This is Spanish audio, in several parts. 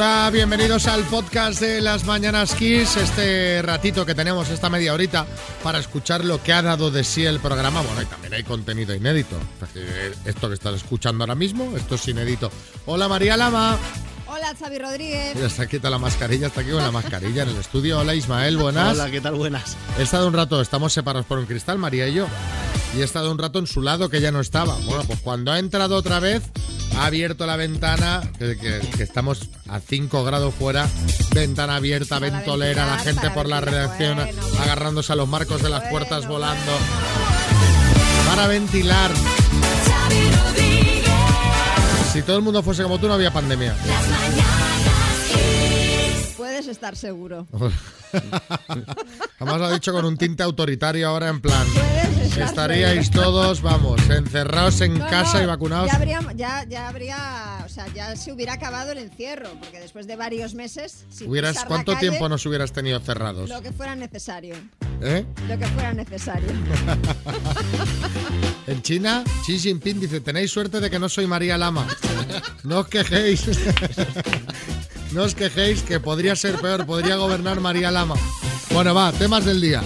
Hola, bienvenidos al podcast de las Mañanas Kiss, este ratito que tenemos, esta media horita, para escuchar lo que ha dado de sí el programa. Bueno, y también hay contenido inédito. Esto que estás escuchando ahora mismo, esto es inédito. Hola, María Lama. Hola, Xavi Rodríguez. Ya está quita la mascarilla, está aquí con la mascarilla en el estudio. Hola, Ismael, buenas. Hola, ¿qué tal? Buenas. He estado un rato, estamos separados por un cristal, María y yo. Y he estado un rato en su lado que ya no estaba. Bueno, pues cuando ha entrado otra vez, ha abierto la ventana, que, estamos a 5 grados fuera, ventana abierta, ventolera, la gente por la redacción agarrándose a los marcos de las puertas volando. Para ventilar. Si todo el mundo fuese como tú, no había pandemia. Puedes estar seguro. Además lo ha dicho con un tinte autoritario ahora en plan. Estaríais todos, vamos, encerrados en casa y vacunados. Ya habría, ya, ya habría, o sea, ya se hubiera acabado el encierro, porque después de varios meses. hubieras, ¿Cuánto tiempo nos hubieras tenido cerrados? Lo que fuera necesario. ¿Eh? Lo que fuera necesario. en China, Xi Jinping dice: Tenéis suerte de que no soy María Lama. No os quejéis. No os quejéis que podría ser peor, podría gobernar María Lama. Bueno, va, temas del día.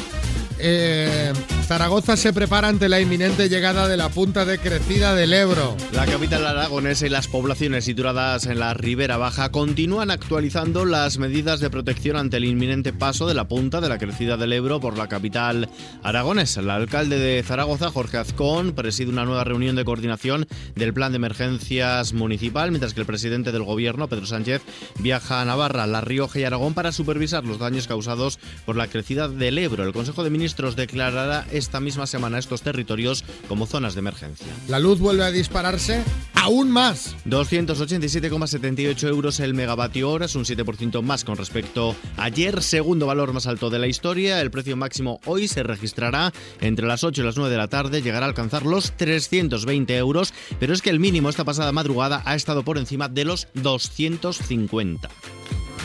Eh, Zaragoza se prepara ante la inminente llegada de la punta de crecida del Ebro. La capital aragonesa y las poblaciones situadas en la Ribera Baja continúan actualizando las medidas de protección ante el inminente paso de la punta de la crecida del Ebro por la capital aragonesa. El alcalde de Zaragoza, Jorge Azcón, preside una nueva reunión de coordinación del plan de emergencias municipal, mientras que el presidente del gobierno, Pedro Sánchez, viaja a Navarra, La Rioja y Aragón para supervisar los daños causados por la crecida del Ebro. El Consejo de Ministros declarará esta misma semana estos territorios como zonas de emergencia. La luz vuelve a dispararse aún más. 287,78 euros el megavatio hora, es un 7% más con respecto a ayer, segundo valor más alto de la historia. El precio máximo hoy se registrará entre las 8 y las 9 de la tarde, llegará a alcanzar los 320 euros, pero es que el mínimo esta pasada madrugada ha estado por encima de los 250.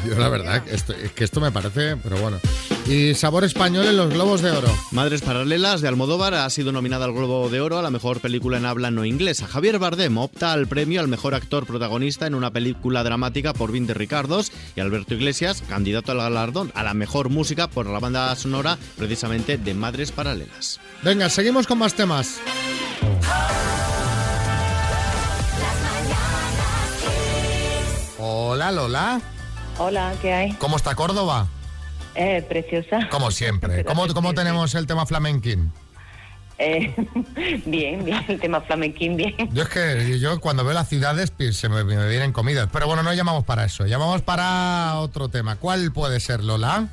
Yo la verdad es que esto me parece, pero bueno. Y sabor español en los Globos de Oro. Madres Paralelas de Almodóvar ha sido nominada al Globo de Oro a la mejor película en habla no inglesa. Javier Bardem opta al premio al mejor actor protagonista en una película dramática por 20 Ricardos y Alberto Iglesias, candidato al galardón a la mejor música por la banda sonora precisamente de Madres Paralelas. Venga, seguimos con más temas. Hola Lola. Hola, ¿qué hay? ¿Cómo está Córdoba? Eh, preciosa. Como siempre. ¿Cómo, cómo tenemos el tema flamenquín? Eh, bien, bien, el tema flamenquín, bien. Yo es que yo cuando veo las ciudades se me, vienen comidas, pero bueno, no llamamos para eso, llamamos para otro tema. ¿Cuál puede ser, Lola?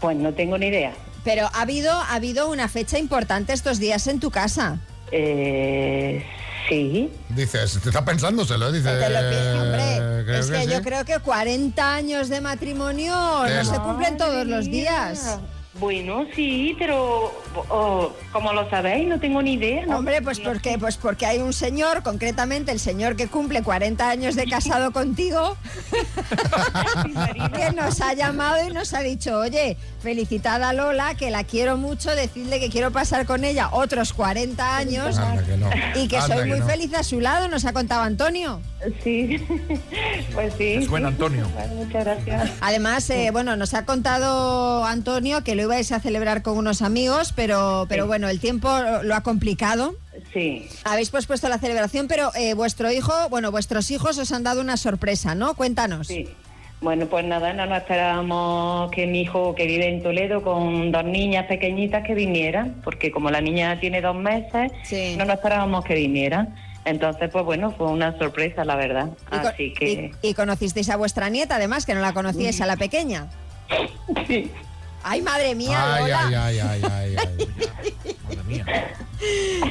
Pues no tengo ni idea. Pero ha habido, ha habido una fecha importante estos días en tu casa. Eh, Sí. Dices, te está pensándoselo, dice. Te lo hombre. Es que, yo creo que 40 años de matrimonio no se cumplen todos los días. Bueno, sí, pero oh, como lo sabéis, no tengo ni idea. Hombre, pues porque, pues porque hay un señor, concretamente el señor que cumple 40 años de casado contigo, que nos ha llamado y nos ha dicho, oye, felicitada a Lola, que la quiero mucho, decirle que quiero pasar con ella otros 40 años y que soy muy feliz a su lado, nos ha contado Antonio. Sí, pues sí. Es buen Antonio. muchas gracias. Además, eh, bueno, nos ha contado Antonio que lo ibais a celebrar con unos amigos, pero, pero bueno, el tiempo lo ha complicado. Sí. Habéis pospuesto la celebración, pero eh, vuestro hijo, bueno, vuestros hijos os han dado una sorpresa, ¿no? Cuéntanos. Sí. Bueno, pues nada, no nos esperábamos que mi hijo, que vive en Toledo, con dos niñas pequeñitas, que vinieran, porque como la niña tiene dos meses, no nos esperábamos que vinieran. Entonces, pues bueno, fue una sorpresa, la verdad. Así que... Y, conocisteis a vuestra nieta, además, que no la conocíais a la pequeña. Sí. Ay, madre mía, ay, Ay, ay, ay, ay, Madre mía.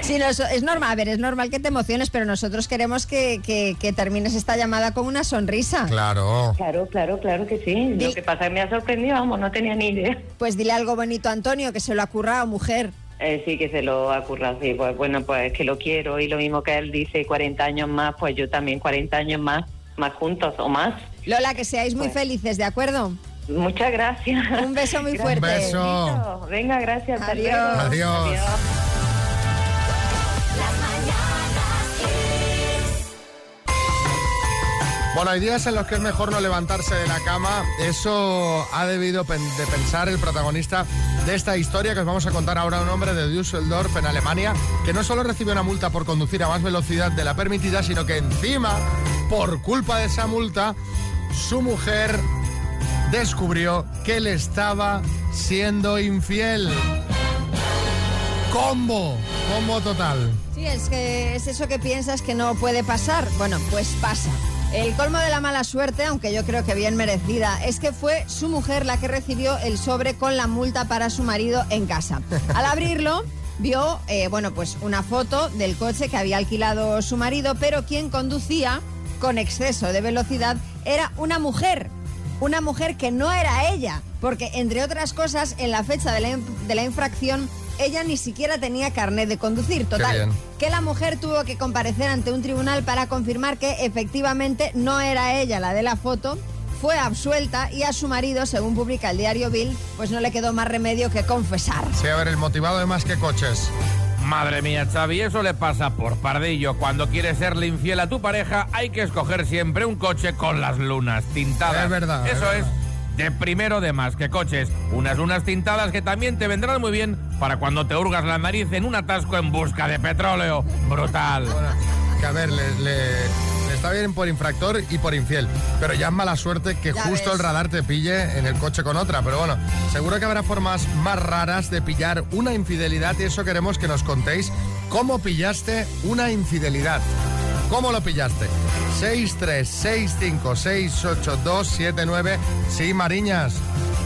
Sí, es normal, a ver, es normal que te emociones, pero nosotros queremos que, que, termines esta llamada con una sonrisa. Claro. Claro, claro, claro que sí. Lo que pasa es que me ha sorprendido, vamos, no tenía ni idea. Pues dile algo bonito a Antonio, que se lo ha currado, mujer. Eh, sí, que se lo ha currado, sí. Pues bueno, pues que lo quiero y lo mismo que él dice, 40 años más, pues yo también 40 años más, más juntos o más. Lola, que seáis muy pues felices, ¿de acuerdo? Muchas gracias. Un beso muy fuerte. Un beso. Venga, gracias. Adiós. Adiós. Bueno, hay días en los que es mejor no levantarse de la cama. Eso ha debido de pensar el protagonista de esta historia que os vamos a contar ahora. Un hombre de Düsseldorf, en Alemania, que no solo recibió una multa por conducir a más velocidad de la permitida, sino que encima, por culpa de esa multa, su mujer descubrió que le estaba siendo infiel. Combo, combo total. Sí, es que es eso que piensas que no puede pasar. Bueno, pues pasa. El colmo de la mala suerte, aunque yo creo que bien merecida, es que fue su mujer la que recibió el sobre con la multa para su marido en casa. Al abrirlo, vio, eh, bueno, pues una foto del coche que había alquilado su marido, pero quien conducía con exceso de velocidad era una mujer. Una mujer que no era ella, porque entre otras cosas, en la fecha de la, de la infracción ella ni siquiera tenía carnet de conducir. Total, que la mujer tuvo que comparecer ante un tribunal para confirmar que efectivamente no era ella la de la foto. Fue absuelta y a su marido, según publica el diario Bill, pues no le quedó más remedio que confesar. Sí, a ver, el motivado de más que coches. Madre mía, Xavi, eso le pasa por pardillo. Cuando quieres serle infiel a tu pareja, hay que escoger siempre un coche con las lunas tintadas. Es verdad. Eso es de primero de más que coches. Unas lunas tintadas que también te vendrán muy bien para cuando te hurgas la nariz en un atasco en busca de petróleo. Brutal. que a ver, le, está bien por infractor y por infiel. Pero ya es mala suerte que justo el radar te pille en el coche con otra. Pero bueno, seguro que habrá formas más raras de pillar una infidelidad y eso queremos que nos contéis cómo pillaste una infidelidad. ¿Cómo lo pillaste? 636568279. Sí, Mariñas.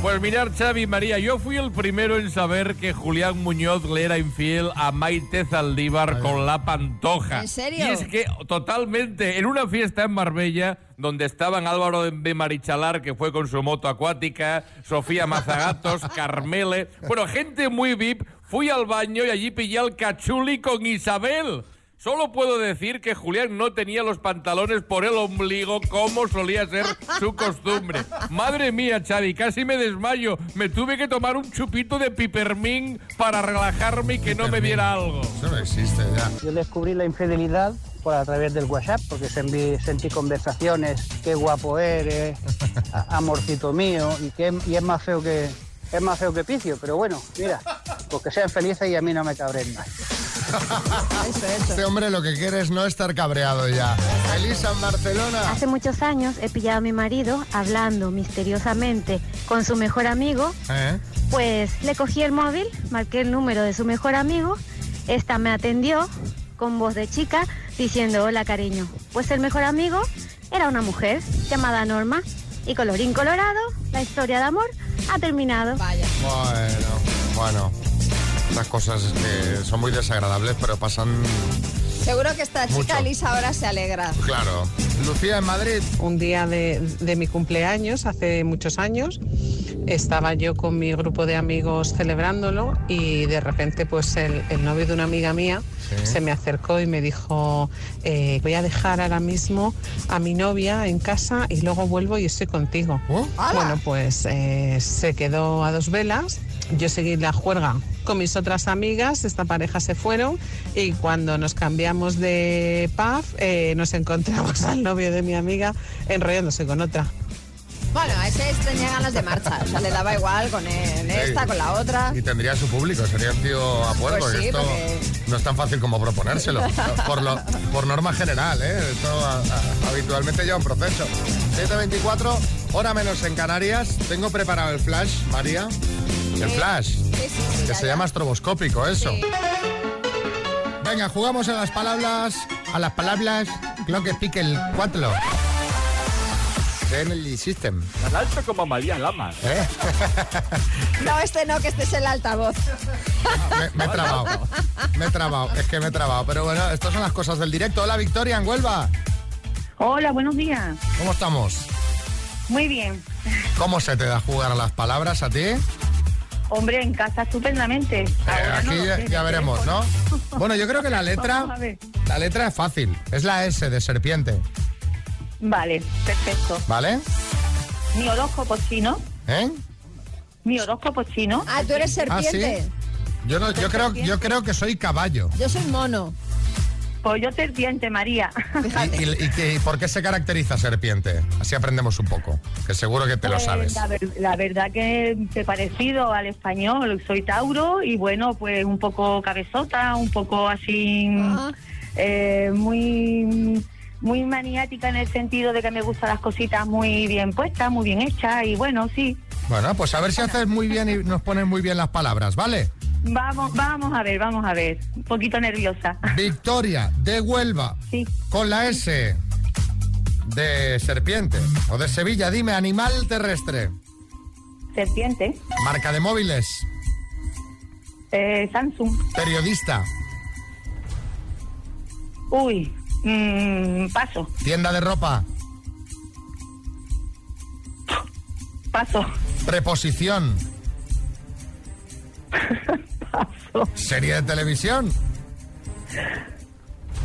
Pues mirar, Xavi María, yo fui el primero en saber que Julián Muñoz le era infiel a Maite Zaldívar con la pantoja. ¿En serio? Y es que totalmente, en una fiesta en Marbella, donde estaban Álvaro de Marichalar, que fue con su moto acuática, Sofía Mazagatos, Carmele, bueno, gente muy VIP, fui al baño y allí pillé al cachuli con Isabel. Solo puedo decir que Julián no tenía los pantalones por el ombligo como solía ser su costumbre. Madre mía, Xavi, casi me desmayo. Me tuve que tomar un chupito de pipermín para relajarme y que no me diera algo. Eso no existe ya. Yo descubrí la infidelidad por a través del WhatsApp, porque sentí conversaciones, qué guapo eres, amorcito mío, y, que, y es más feo que, es más feo que picio, pero bueno, mira, porque sean felices y a mí no me cabren más. Este hombre lo que quiere es no estar cabreado ya. Elisa en Barcelona. Hace muchos años he pillado a mi marido hablando misteriosamente con su mejor amigo. ¿Eh? Pues le cogí el móvil, marqué el número de su mejor amigo. Esta me atendió con voz de chica diciendo hola cariño. Pues el mejor amigo era una mujer llamada Norma. Y colorín colorado, la historia de amor ha terminado. Vaya. Bueno, bueno. Las cosas que son muy desagradables, pero pasan Seguro que esta chica Lisa ahora se alegra. Claro. Lucía, en Madrid. Un día de, mi cumpleaños, hace muchos años, estaba yo con mi grupo de amigos celebrándolo y de repente pues el, novio de una amiga mía se me acercó y me dijo, eh, voy a dejar ahora mismo a mi novia en casa y luego vuelvo y estoy contigo. ¿Oh? Bueno, pues eh, se quedó a dos velas yo seguí la juerga con mis otras amigas, esta pareja se fueron y cuando nos cambiamos de pub eh, nos encontramos al novio de mi amiga enrollándose con otra. Bueno, a ese tenía ganas de marcha, o sea, le daba igual con esta, con la otra. Y tendría su público, sería un tío a puerto. Pues esto no es tan fácil como proponérselo, por, lo, por norma general, ¿eh? Esto habitualmente lleva un proceso. 7.24, hora menos en Canarias. Tengo preparado el flash, María. El flash. que se llama estroboscópico, eso. Venga, jugamos a las palabras. A las palabras. Creo que pique el 4. En el system. Tan alto como María Lama. ¿Eh? No, este no, que este es el altavoz. Me, he trabado. Me he trabado. Es que me he trabado. Pero bueno, estas son las cosas del directo. Hola, Victoria, en Huelva. Hola, buenos días. ¿Cómo estamos? Muy bien. ¿Cómo se te da jugar a las palabras a ti? Hombre, en casa estupendamente. Eh, aquí ya, veremos, ¿no? Bueno, yo creo que la letra, la letra es fácil. Es la S de serpiente. Vale, perfecto. ¿Vale? Mi horóscopo chino. ¿Eh? Mi horóscopo chino. Ah, tú eres serpiente. Ah, yo no, yo creo, yo creo que soy caballo. Yo soy mono. Pues yo serpiente, María. ¿Y, por qué se caracteriza serpiente? Así aprendemos un poco, que seguro que te lo pues, sabes. La, verdad que he parecido al español, soy Tauro y bueno, pues un poco cabezota, un poco así, eh, muy muy maniática en el sentido de que me gustan las cositas muy bien puestas, muy bien hechas y bueno, sí. Bueno, pues a ver si haces muy bien y nos pones muy bien las palabras, ¿vale? Vamos, vamos a ver, vamos a ver. Un poquito nerviosa. Victoria de Huelva. Sí. Con la S de serpiente o de Sevilla. Dime, animal terrestre. Serpiente. Marca de móviles. Eh, Samsung. Periodista. Uy, mmm, paso. Tienda de ropa. Paso. Preposición. paso. Serie de televisión.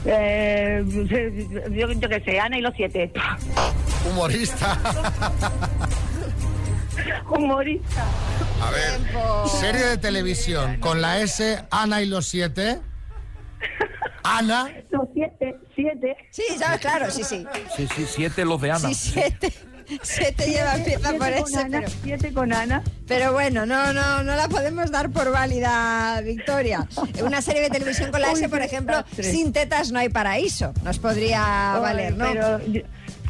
Eh, yo, yo qué sé, Ana y los siete. Humorista. Humorista. A ver, serie de televisión con la S, Ana y los siete. Ana. Los siete, siete. Sí, ya, claro, sí, sí. Sí, sí, siete los de Ana. Sí, siete. Siete lleva pieza por eso. pero, siete con Ana. Pero bueno, no, no, no la podemos dar por válida, Victoria. Una serie de televisión con la S, por ejemplo, sin tetas no hay paraíso. Nos podría valer, ¿no? Pero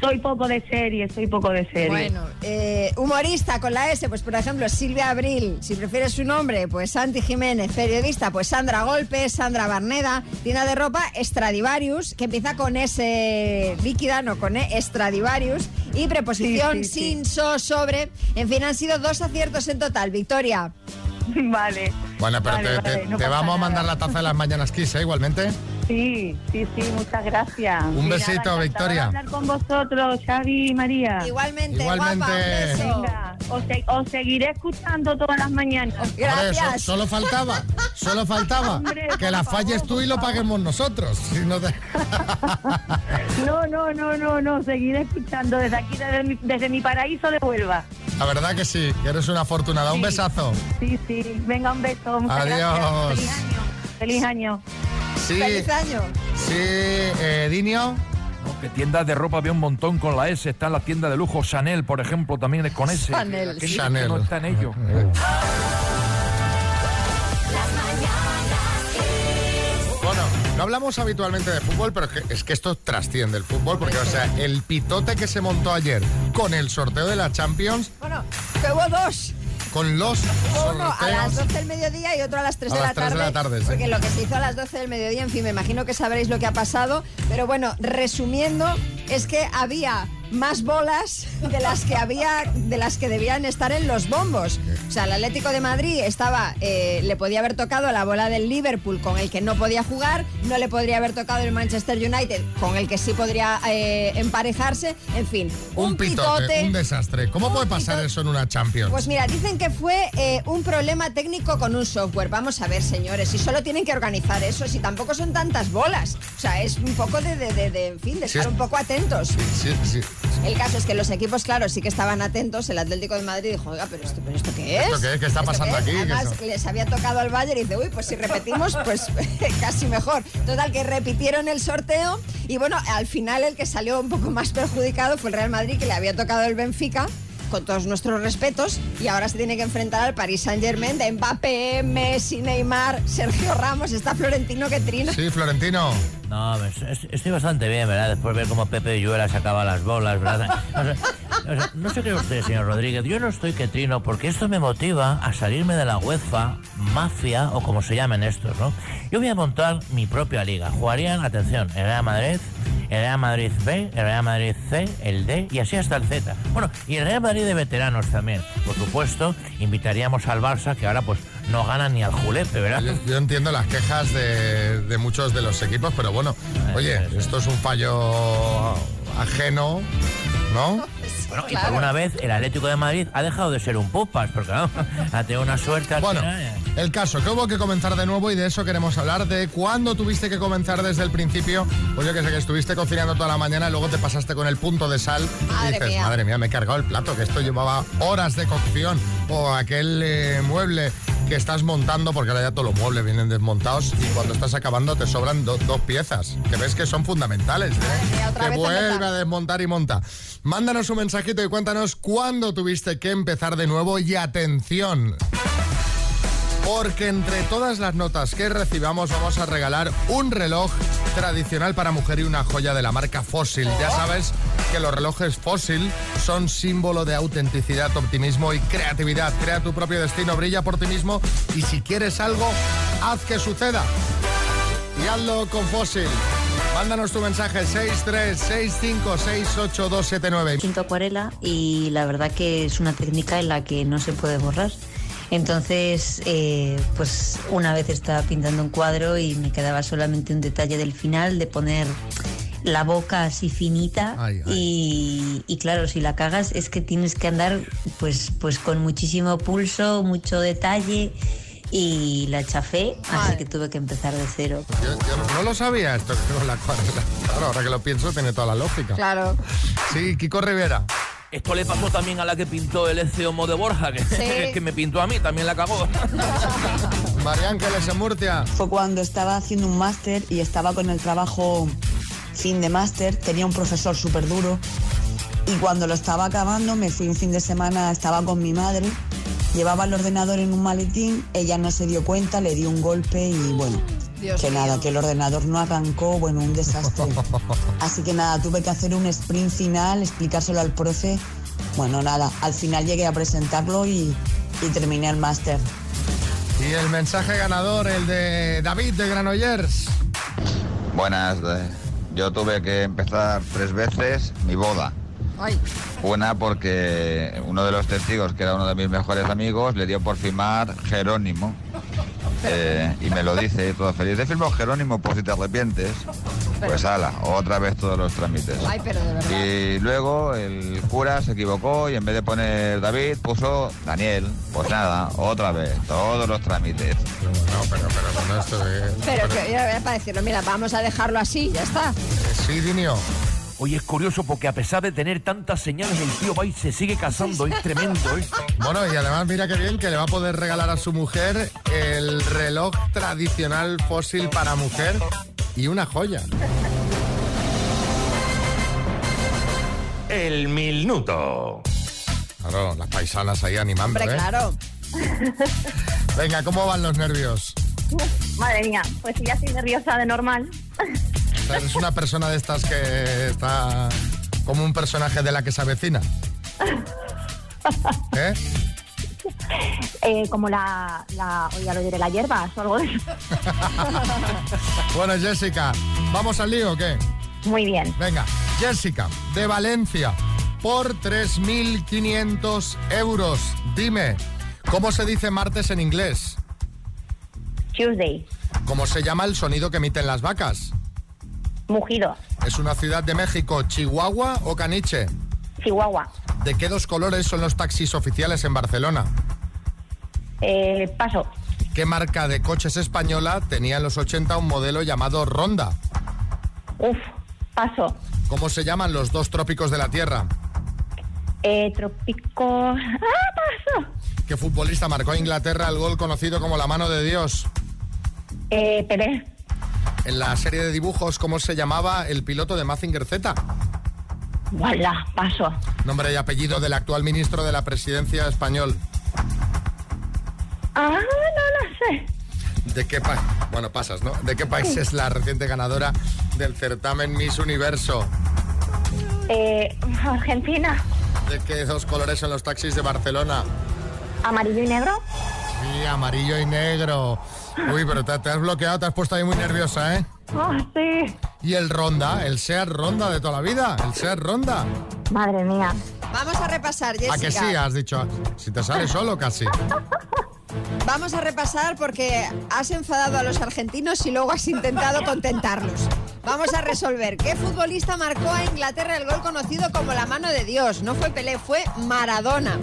soy poco de serie, soy poco de serie. Bueno, eh, humorista con la S, pues por ejemplo Silvia Abril, si prefieres su nombre, pues Santi Jiménez, periodista, pues Sandra Golpes, Sandra Barneda, tienda de ropa Stradivarius, que empieza con S líquida, no con E, Stradivarius, y preposición sin, so, sobre. En fin, han sido dos aciertos en total, Victoria. Vale. Bueno, pero te, vamos a mandar la taza de las mañanas Kiss, ¿eh? Igualmente. Sí, sí, sí, muchas gracias. Un besito, Victoria. hablar con vosotros, Xavi y María. Igualmente, Igualmente. Venga, os, seguiré escuchando todas las mañanas. Gracias. solo faltaba, solo faltaba que la falles tú y lo paguemos nosotros. no, no, no, no, no, seguiré escuchando desde aquí, desde mi, paraíso de Huelva. La verdad que sí, que eres una afortunada. Un besazo. Sí, sí. Venga, un beso. Muchas Adiós. Feliz año. Feliz año. ¡Feliz año! Sí, eh, Dinio. que tiendas de ropa había un montón con la S. Está en la tienda de lujo Chanel, por ejemplo, también es con S. Chanel. Chanel. no está en ello. No hablamos habitualmente de fútbol, pero es que, es que esto trasciende el fútbol, porque, o sea, el pitote que se montó ayer con el sorteo de la Champions. Bueno, que hubo dos con los Uno a las 12 del mediodía y otro a las 3, de, la tarde, Porque lo que se hizo a las 12 del mediodía, en fin, me imagino que sabréis lo que ha pasado. Pero bueno, resumiendo, es que había más bolas de las que había, de las que debían estar en los bombos. O sea, el Atlético de Madrid estaba, eh, le podía haber tocado la bola del Liverpool con el que no podía jugar, no le podría haber tocado el Manchester United con el que sí podría eh, emparejarse. En fin, un, pitote, un desastre. ¿Cómo puede pasar eso en una Champions? Pues mira, dicen que fue eh, un problema técnico con un software. Vamos a ver, señores, si solo tienen que organizar eso, si tampoco son tantas bolas. O sea, es un poco de, de, en fin, de estar un poco atentos. Sí, sí, el caso es que los equipos, claro, sí que estaban atentos. El Atlético de Madrid dijo, oiga, pero esto, ¿esto qué es? ¿Esto qué, ¿Qué está pasando aquí? Además, les había tocado al Bayern y dice, uy, pues si repetimos, pues casi mejor. Total, que repitieron el sorteo y bueno, al final el que salió un poco más perjudicado fue el Real Madrid, que le había tocado el Benfica con todos nuestros respetos, y ahora se tiene que enfrentar al Paris Saint Germain de Mbappé, Messi, Neymar, Sergio Ramos, está Florentino que trina. Sí, Florentino. No, estoy bastante bien, ¿verdad? Después de ver cómo Pepe Lluela sacaba las bolas, ¿verdad? no sé qué usted, señor Rodríguez. Yo no estoy que trino porque esto me motiva a salirme de la UEFA, mafia o como se llamen estos, ¿no? Yo voy a montar mi propia liga. Jugarían, atención, el Real Madrid, el Real Madrid B, el Real Madrid C, el D y así hasta el Z. Bueno, y el Real Madrid de veteranos también. Por supuesto, invitaríamos al Barça, que ahora pues no gana ni al julepe, ¿verdad? Yo, entiendo las quejas de, muchos de los equipos, pero bueno, oye, esto es un fallo ajeno, ¿no? Bueno, y por una vez el Atlético de Madrid ha dejado de ser un pupas, porque ¿no? ha tenido una suerte bueno, final, El caso, que hubo que comenzar de nuevo y de eso queremos hablar, de cuándo tuviste que comenzar desde el principio. Pues yo que sé que estuviste cocinando toda la mañana y luego te pasaste con el punto de sal madre y dices, mía. madre mía, me he cargado el plato, que esto llevaba horas de cocción. O aquel eh, mueble que estás montando, porque ahora ya todos los muebles vienen desmontados y cuando estás acabando te sobran dos piezas, que ves que son fundamentales. ¿eh? que vuelve a desmontar y monta. Mándanos un mensajito y cuéntanos cuándo tuviste que empezar de nuevo y atención. Porque entre todas las notas que recibamos vamos a regalar un reloj tradicional para mujer y una joya de la marca Fossil. Ya sabes que los relojes Fossil son símbolo de autenticidad, optimismo y creatividad. Crea tu propio destino, brilla por ti mismo y si quieres algo, haz que suceda. Y hazlo con Fossil. Mándanos tu mensaje 636568279. Pinto acuarela y la verdad que es una técnica en la que no se puede borrar. Entonces, eh, pues una vez estaba pintando un cuadro y me quedaba solamente un detalle del final de poner la boca así finita. Y, claro si la cagas es que tienes que andar pues pues con muchísimo pulso mucho detalle. Y la chafé así que tuve que empezar de cero. Yo, no lo sabía esto que la claro ahora que lo pienso tiene toda la lógica. Claro. Sí Kiko Rivera esto le pasó también a la que pintó el Homo de Borja, que, que me pintó a mí, también la cagó. María Ángeles en Murcia. Fue cuando estaba haciendo un máster y estaba con el trabajo fin de máster, tenía un profesor súper duro y cuando lo estaba acabando me fui un fin de semana, estaba con mi madre, llevaba el ordenador en un maletín, ella no se dio cuenta, le dio un golpe y bueno, que nada, que el ordenador no arrancó, bueno, un desastre. Así que nada, tuve que hacer un sprint final, explicárselo al profe. Bueno, nada, al final llegué a presentarlo y, terminé el máster. Y el mensaje ganador, el de David de Granollers. Buenas, yo tuve que empezar tres veces mi boda. Una porque uno de los testigos, que era uno de mis mejores amigos, le dio por firmar Jerónimo. Eh, y me lo dice y todo feliz. De firmo Jerónimo por si te arrepientes. Pues ala, otra vez todos los trámites. Y luego el cura se equivocó y en vez de poner David puso Daniel. Pues nada, otra vez, todos los trámites. No, pero, pero, esto Pero, que, para decirlo, mira, vamos a dejarlo así, ya está. Sí, Dinio. Oye, es curioso porque a pesar de tener tantas señales, el tío va y se sigue casando, es tremendo, ¿eh? Bueno, y además mira qué bien que le va a poder regalar a su mujer el reloj tradicional fósil para mujer y una joya. El minuto. Claro, las paisanas ahí animando, Hombre, ¿eh? claro. Venga, ¿cómo van los nervios? Madre mía, pues ya estoy nerviosa de normal. Es una persona de estas que está como un personaje de la que se avecina. ¿Eh? Eh, como la, la, ya lo diré, la hierba o algo de eso. bueno, Jessica, ¿vamos al lío o qué? Muy bien. Venga, Jessica, de Valencia, por 3.500 euros. Dime, ¿cómo se dice martes en inglés? Tuesday. ¿Cómo se llama el sonido que emiten las vacas? Mugido. ¿Es una ciudad de México, Chihuahua o Caniche? Chihuahua. ¿De qué dos colores son los taxis oficiales en Barcelona? Eh, paso. ¿Qué marca de coches española tenía en los 80 un modelo llamado Ronda? Uf, paso. ¿Cómo se llaman los dos trópicos de la Tierra? Eh, trópico... ¡Ah, paso! ¿Qué futbolista marcó a Inglaterra el gol conocido como la mano de Dios? Eh, Pelé en la serie de dibujos cómo se llamaba el piloto de Mazinger Z. Voilà, paso. Nombre y apellido del actual ministro de la presidencia español. Ah, no lo sé. ¿De qué país? Bueno, pasas, ¿no? ¿De qué país es la reciente ganadora del certamen Miss Universo? Eh, Argentina. ¿De qué dos colores son los taxis de Barcelona? Amarillo y negro. Sí, amarillo y negro. Uy, pero te, has bloqueado, te has puesto ahí muy nerviosa, ¿eh? Ah, sí. ¿Y el Ronda? ¿El Seat Ronda de toda la vida? ¿El Seat Ronda? Madre mía. Vamos a repasar, Jessica. ¿A que sí? Has dicho, si te sale solo casi. Vamos a repasar porque has enfadado a los argentinos y luego has intentado contentarlos. Vamos a resolver. ¿Qué futbolista marcó a Inglaterra el gol conocido como la mano de Dios? No fue Pelé, fue Maradona.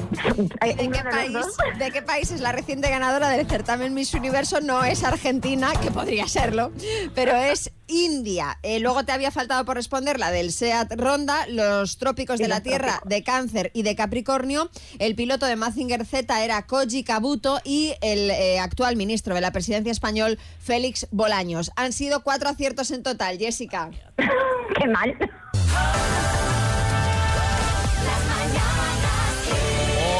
¿De qué, país, ¿De qué país es la reciente ganadora del certamen Miss Universo? No es Argentina, que podría serlo, pero es India. Eh, luego te había faltado por responder la del SEAT Ronda, los trópicos de la Tierra de Cáncer y de Capricornio. El piloto de Mazinger Z era Koji Kabuto y el eh, actual ministro de la presidencia español, Félix Bolaños. Han sido cuatro aciertos en total, Jessica. Qué mal.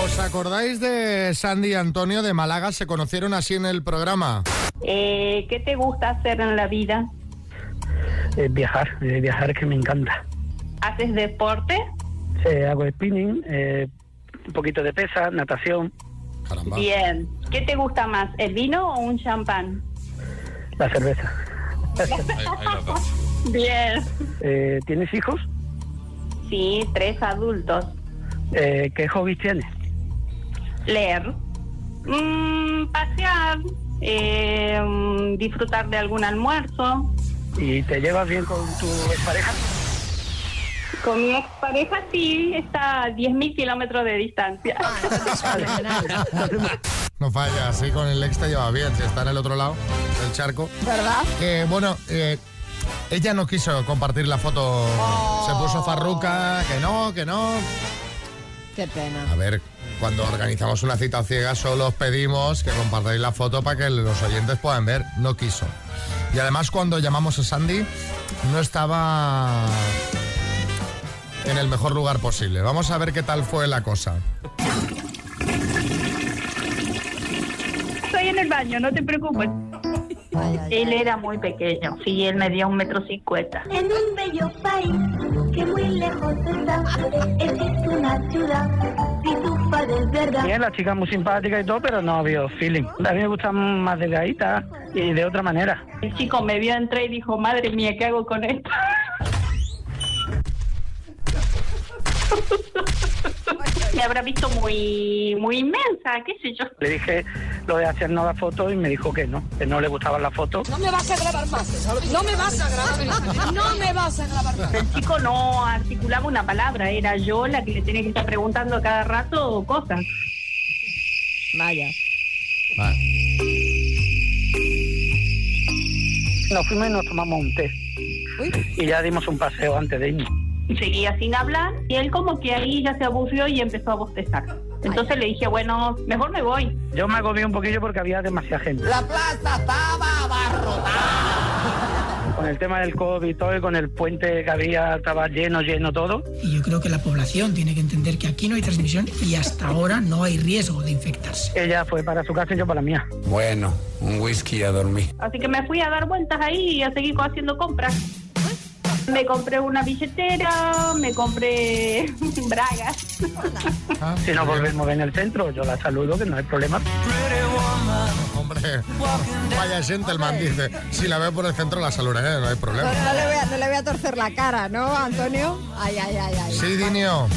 ¿Os acordáis de Sandy y Antonio de Málaga? ¿Se conocieron así en el programa? Eh, ¿Qué te gusta hacer en la vida? Eh, viajar, eh, viajar que me encanta. ¿Haces deporte? Sí, hago spinning, eh, un poquito de pesa, natación. Bien. ¿Qué te gusta más, el vino o un champán? La cerveza. Bien. Eh, ¿Tienes hijos? Sí, tres adultos. Eh, ¿Qué hobbies tienes? Leer. Mm, pasear. eh, mm, disfrutar de algún almuerzo. ¿Y te llevas bien con tu pareja? Con mi expareja sí, está a 10.000 kilómetros de distancia. No falla, así con el ex te lleva bien, si está en el otro lado del charco. ¿Verdad? Que bueno, eh, ella no quiso compartir la foto, se puso farruca, que no, que no. Qué pena. A ver, cuando organizamos una cita ciega solo os pedimos que compartáis la foto para que los oyentes puedan ver, no quiso. Y además cuando llamamos a Sandy no estaba en el mejor lugar posible. Vamos a ver qué tal fue la cosa. Estoy en el baño, no te preocupes. Él era muy pequeño, sí, él medía un metro cincuenta. En un bello país que muy lejos está, existe una ciudad, es verdad. Bien, la chica es muy simpática y todo, pero no había feeling. A mí me gustan más delgaditas y de otra manera. El chico me vio entrar y dijo, madre mía, ¿qué hago con esto? me habrá visto muy muy inmensa, qué sé yo. Le dije lo de hacernos la foto y me dijo que no, que no le gustaban las fotos. No me vas a grabar más. No me vas a grabar. No me vas a grabar más. El chico no articulaba una palabra, era yo la que le tenía que estar preguntando cada rato cosas. Vaya. Nos fuimos y nos tomamos un té. Y ya dimos un paseo antes de irnos. Seguía sin hablar y él como que ahí ya se aburrió y empezó a bostezar. Entonces le dije, bueno, mejor me voy. Yo me agobié un poquillo porque había demasiada gente. La plaza estaba abarrotada. Con el tema del COVID y todo, y con el puente que había, estaba lleno, lleno todo. Y yo creo que la población tiene que entender que aquí no hay transmisión y hasta ahora no hay riesgo de infectarse. Ella fue para su casa y yo para la mía. Bueno, un whisky a dormir. Así que me fui a dar vueltas ahí y a seguir haciendo compras. Me compré una billetera, me compré bragas. Si nos volvemos en el centro, yo la saludo, que no hay problema. Hombre, vaya gentleman, dice. Si la veo por el centro, la saludaré, no hay No, problema. no le voy a, no le voy a torcer la cara, ¿no, Antonio? Ay, ay, ay, ay. Sí, Dinio.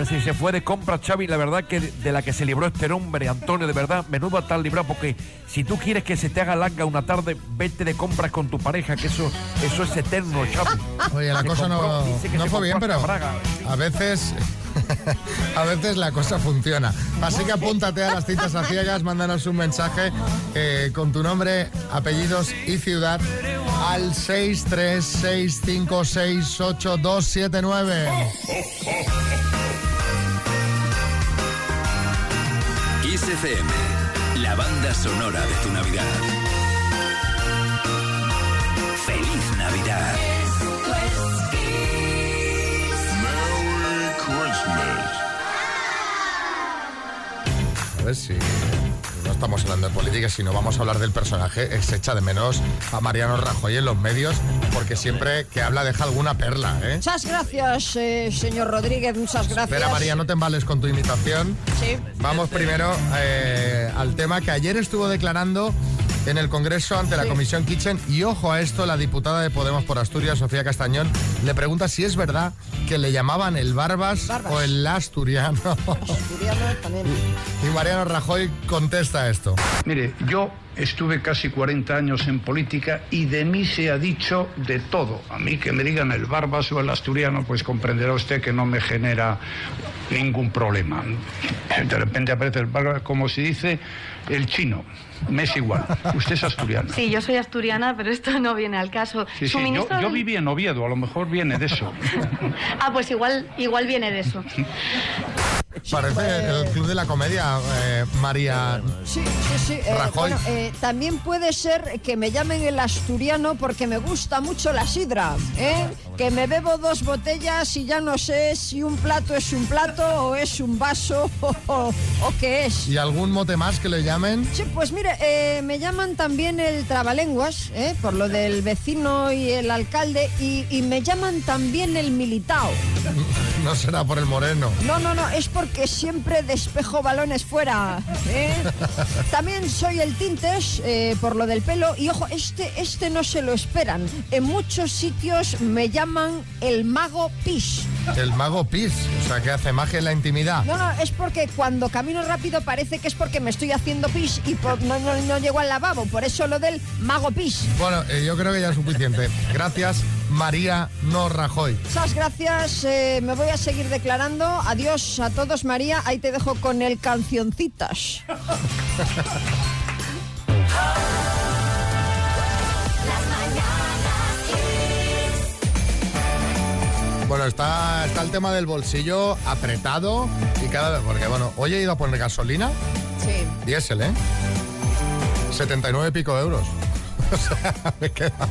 Hombre, si se fue de compras, Xavi, la verdad que de, la que se libró este hombre, Antonio, de verdad, menudo estar librado, porque si tú quieres que se te haga larga una tarde, vete de compras con tu pareja, que eso, eso es eterno, Xavi. Oye, la Se cosa no, compró- no fue bien, pero braga. a veces, a veces la cosa funciona. Así que apúntate a las citas a ciegas, mándanos un mensaje eh, con tu nombre, apellidos y ciudad al 636568279. Kiss FM, la banda sonora de tu Navidad. ¡Feliz Navidad! Merry Christmas. A ver si no estamos hablando de política, sino vamos a hablar del personaje. Eh, Se echa de menos a Mariano Rajoy en los medios, porque siempre que habla deja alguna perla, ¿eh? Muchas gracias, eh, señor Rodríguez, muchas gracias. Espera, María, no te embales con tu imitación. Sí. Vamos primero eh, al tema que ayer estuvo declarando en el Congreso ante la Comisión Kitchen. Y ojo a esto, la diputada de Podemos por Asturias, Sofía Castañón, le pregunta si es verdad que le llamaban el Barbas, Barbas. o el Asturiano. Asturiano también. y Mariano Rajoy contesta esto. Mire, yo estuve casi 40 años en política y de mí se ha dicho de todo. A mí que me digan el barbas o el asturiano, pues comprenderá usted que no me genera ningún problema. De repente aparece el barbas, como se dice, el chino. Me es igual. Usted es asturiano. Sí, yo soy asturiana, pero esto no viene al caso. Sí, sí, yo, yo viví en Oviedo, a lo mejor viene de eso. ah, pues igual, igual viene de eso. Parece el club de la comedia, eh, María Sí, sí, sí. eh, Rajoy. bueno, eh, también puede ser que me llamen el asturiano porque me gusta mucho la sidra, ¿eh? Que me bebo dos botellas y ya no sé si un plato es un plato o es un vaso o, o qué es. ¿Y algún mote más que le llamen? Sí, pues mire, me llaman también el trabalenguas, ¿eh? por lo del vecino y el alcalde, y, y me llaman también el militao. No será por el moreno. No, no, no, es porque siempre despejo balones fuera. ¿eh? También soy el tintes eh, por lo del pelo y ojo, este, este no se lo esperan. En muchos sitios me llaman el mago pis. El mago Pis, o sea, que hace magia en la intimidad. No, no, es porque cuando camino rápido parece que es porque me estoy haciendo pis y por- no, no, no llego al lavabo. Por eso lo del mago pis. Bueno, eh, yo creo que ya es suficiente. Gracias, María No Rajoy. Muchas gracias, eh, me voy a seguir declarando. Adiós a todos, María. Ahí te dejo con el cancioncitas. Bueno, está, está el tema del bolsillo apretado y cada vez, porque bueno, hoy he ido a poner gasolina, Sí. diésel, ¿eh? 79 y pico euros. O sea, me he quedado,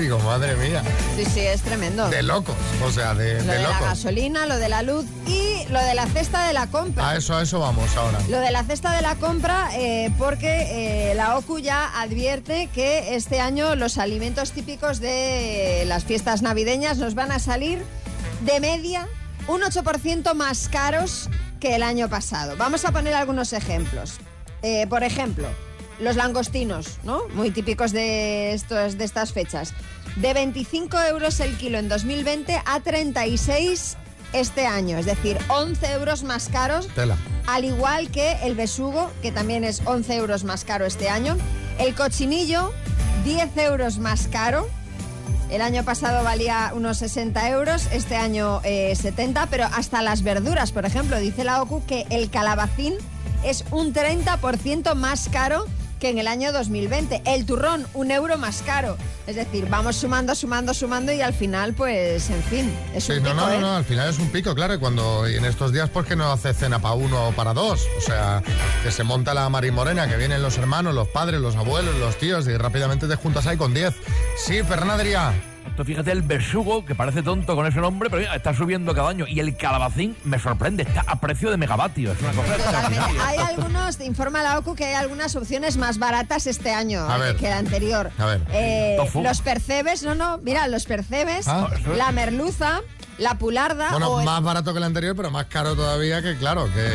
digo, madre mía, Sí, sí, es tremendo. de locos, o sea, de, Lo de de la gasolina, lo de la luz y lo de la cesta de la compra. A eso, a eso vamos ahora. Lo de la cesta de la compra, eh, porque eh, la OCU ya advierte que este año los alimentos típicos de las fiestas navideñas nos van a salir de media un 8% más caros que el año pasado. Vamos a poner algunos ejemplos. Eh, por ejemplo, los langostinos, ¿no? Muy típicos de, estos, de estas fechas. De 25 euros el kilo en 2020 a 36 este año, es decir, 11 euros más caros Tela. al igual que el besugo, que también es 11 euros más caro este año. El cochinillo, 10 euros más caro. El año pasado valía unos 60 euros, este año eh, 70, pero hasta las verduras, por ejemplo, dice la OCU que el calabacín es un 30% más caro que en el año 2020. El turrón, un euro más caro. Es decir, vamos sumando, sumando, sumando y al final, pues, en fin, es Sí, un no, pico, no, no, ¿eh? no, al final es un pico, claro, y cuando y en estos días, pues que no hace cena para uno o para dos. O sea, que se monta la marimorena, que vienen los hermanos, los padres, los abuelos, los tíos, y rápidamente te juntas ahí con 10. Sí, Fernandria. Tú fíjate el besugo, que parece tonto con ese nombre, pero mira, está subiendo cada año. Y el calabacín me sorprende, está a precio de megavatio. Es una cosa extraordinaria. Hay algunos, te informa la OCU que hay algunas opciones más baratas este año A ver. que el anterior. A ver. Eh, los percebes, no, no, mira, los percebes, Ah. la merluza, la pularda Bueno, o el- más barato que el anterior, pero más caro todavía que, claro, que,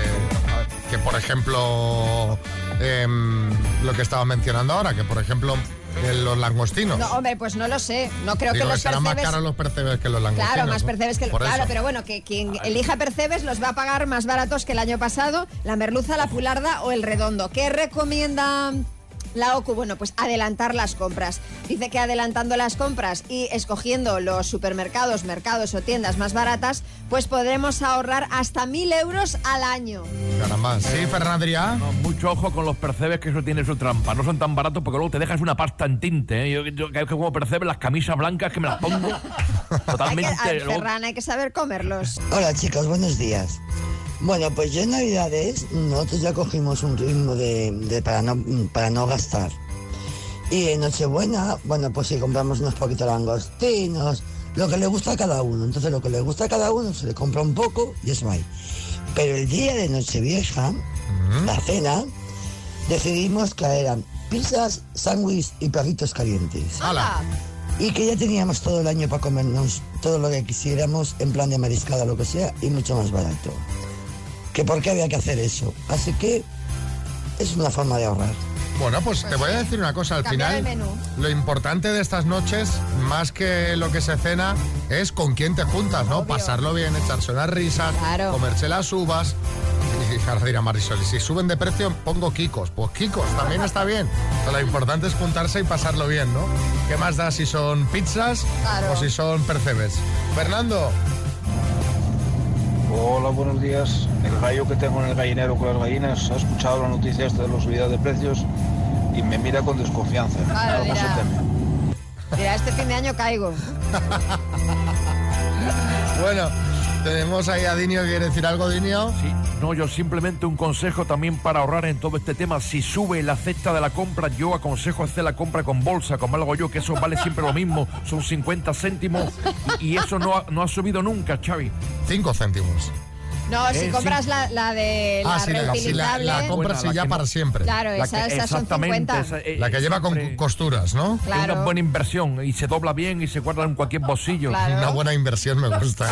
que por ejemplo, em, lo que estaba mencionando ahora, que por ejemplo, eh, los langostinos. No, hombre, pues no lo sé. No creo Digo que los serán más caros los percebes que los langostinos. Claro, más percebes que... Por Claro, eso. pero bueno, que quien elija percebes los va a pagar más baratos que el año pasado, la merluza, la pularda o el redondo. ¿Qué recomienda la OCU? Bueno, pues adelantar las compras. Dice que adelantando las compras y escogiendo los supermercados, mercados o tiendas más baratas, pues podremos ahorrar hasta mil euros al año. Caramba. Sí, Fernandria. No, mucho ojo con los percebes, que eso tiene su trampa. No son tan baratos porque luego te dejas una pasta en tinte. ¿eh? Yo, yo que como percebes las camisas blancas que me las pongo Hay que, totalmente. ay, luego- Ferran, hay que saber comerlos. Hola chicos, buenos días. Bueno, pues yo en Navidades nosotros ya cogimos un ritmo de, de para, no, para no gastar. Y en Nochebuena, bueno, pues sí, compramos unos poquitos langostinos, lo que le gusta a cada uno. Entonces lo que le gusta a cada uno se le compra un poco y eso hay. Pero el día de Nochevieja, la cena, decidimos que eran pizzas, sándwiches y perritos calientes. Y que ya teníamos todo el año para comernos todo lo que quisiéramos, en plan de mariscada, lo que sea, y mucho más barato. Que por qué había que hacer eso. Así que es una forma de ahorrar. Bueno, pues te voy a decir una cosa, al final lo importante de estas noches, más que lo que se cena, es con quién te juntas, ¿no? Pasarlo bien, echarse unas risas, comerse las uvas. Y Claro, dirá Marisol, y si suben de precio pongo Kikos. Pues Kikos también está bien. Pero lo importante es juntarse y pasarlo bien, ¿no? ¿Qué más da si son pizzas Claro. o si son percebes? Fernando. Hola, buenos días. El gallo que tengo en el gallinero con las gallinas ha escuchado la noticia esta de la subida de precios y me mira con desconfianza. Claro, Algo se dirá. teme. Mira, este fin de año caigo. Bueno, tenemos ahí a Dinio que quiere decir algo, Dinio. Sí, no, yo simplemente un consejo también para ahorrar en todo este tema. Si sube la cesta de la compra, yo aconsejo hacer la compra con bolsa, como hago yo, que eso vale siempre lo mismo. Son 50 céntimos y, y eso no ha, no ha subido nunca, Xavi. 5 céntimos. No, si Eh, compras sí. la, la de la ah, sí, la, sí, la- compras Bueno, y ya para siempre. Claro, La esas, que- esas son exactamente, 50. esa- eh, La que lleva con costuras, ¿no? Es Claro. una buena inversión y se dobla bien y se guarda en cualquier bolsillo. Claro. Una buena inversión me gusta.